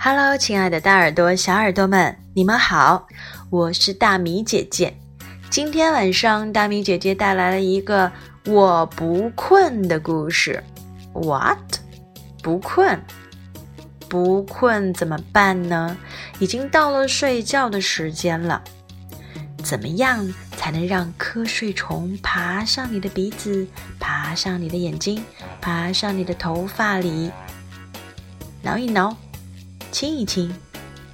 Hello，亲爱的大耳朵、小耳朵们，你们好，我是大米姐姐。今天晚上，大米姐姐带来了一个我不困的故事。What？不困？不困怎么办呢？已经到了睡觉的时间了。怎么样才能让瞌睡虫爬上你的鼻子，爬上你的眼睛，爬上你的头发里，挠一挠，亲一亲，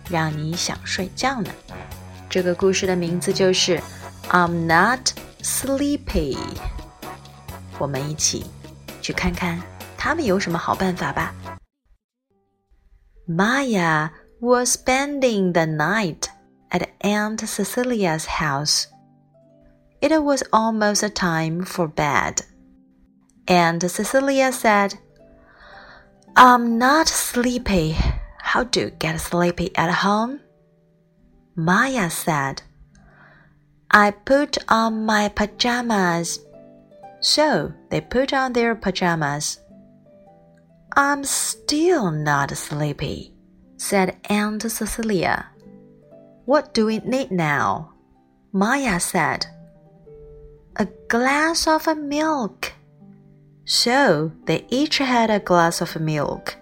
让你想睡觉呢？这个故事的名字就是《I'm Not Sleepy》。我们一起去看看他们有什么好办法吧。Maya was spending the night at Aunt Cecilia's house. It was almost time for bed. Aunt Cecilia said, I'm not sleepy. How do you get sleepy at home? Maya said, I put on my pajamas. So they put on their pajamas. I'm still not sleepy, said Aunt Cecilia. What do we need now? Maya said. A glass of milk. So they each had a glass of milk.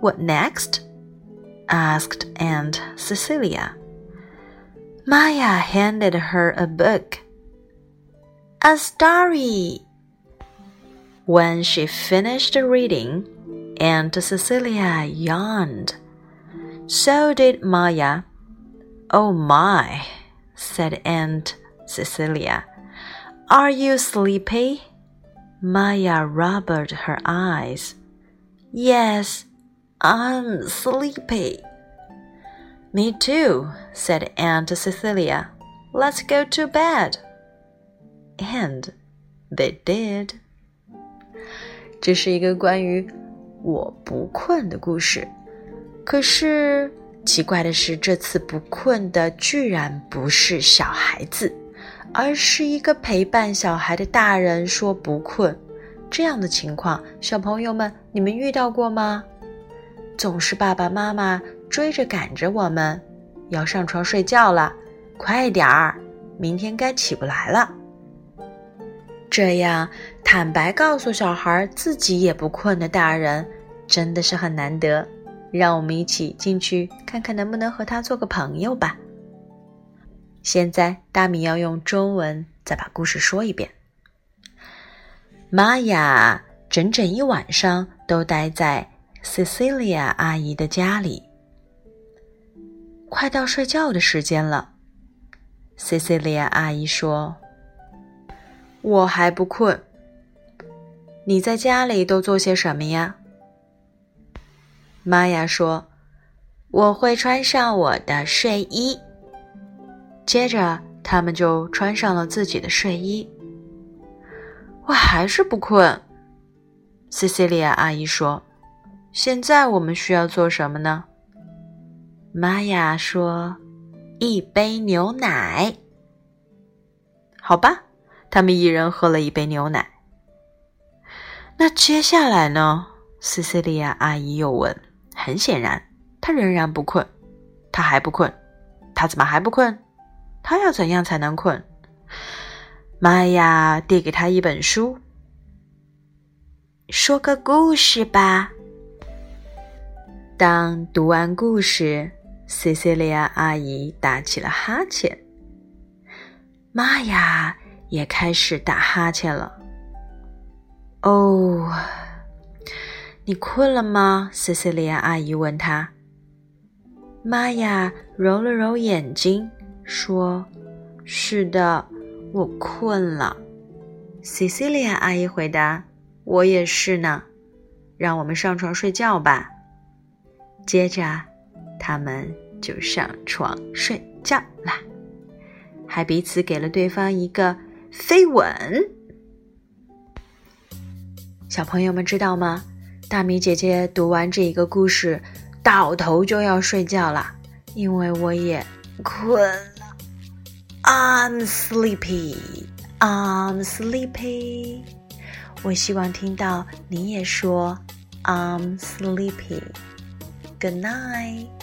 What next? Asked Aunt Cecilia. Maya handed her a book. A story. When she finished reading, Aunt Cecilia yawned. So did Maya. Oh my, said Aunt Cecilia. Are you sleepy? Maya rubbed her eyes. Yes, I'm sleepy. Me too, said Aunt Cecilia. Let's go to bed. And they did. 这是一个关于我不困的故事。可是奇怪的是，这次不困的居然不是小孩子，而是一个陪伴小孩的大人说不困。这样的情况，小朋友们，你们遇到过吗？总是爸爸妈妈追着赶着我们，要上床睡觉了，快点儿，明天该起不来了。这样坦白告诉小孩自己也不困的大人，真的是很难得。让我们一起进去看看，能不能和他做个朋友吧。现在，大米要用中文再把故事说一遍。玛雅整整一晚上都待在 Cecilia 阿姨的家里。快到睡觉的时间了，Cecilia 阿姨说：“我还不困。你在家里都做些什么呀？”玛雅说：“我会穿上我的睡衣。”接着，他们就穿上了自己的睡衣。我还是不困，西西利亚阿姨说：“现在我们需要做什么呢？”玛雅说：“一杯牛奶。”好吧，他们一人喝了一杯牛奶。那接下来呢？西西利亚阿姨又问。很显然，他仍然不困，他还不困，他怎么还不困？他要怎样才能困？玛雅递给他一本书，说个故事吧。当读完故事，西西利亚阿姨打起了哈欠，玛雅也开始打哈欠了。哦。你困了吗？西西利亚阿姨问他。玛雅揉了揉眼睛，说：“是的，我困了。”西西利亚阿姨回答：“我也是呢。”让我们上床睡觉吧。接着，他们就上床睡觉啦，还彼此给了对方一个飞吻。小朋友们知道吗？大米姐姐读完这一个故事，倒头就要睡觉了，因为我也困了。I'm sleepy, I'm sleepy。我希望听到你也说 I'm sleepy。Good night.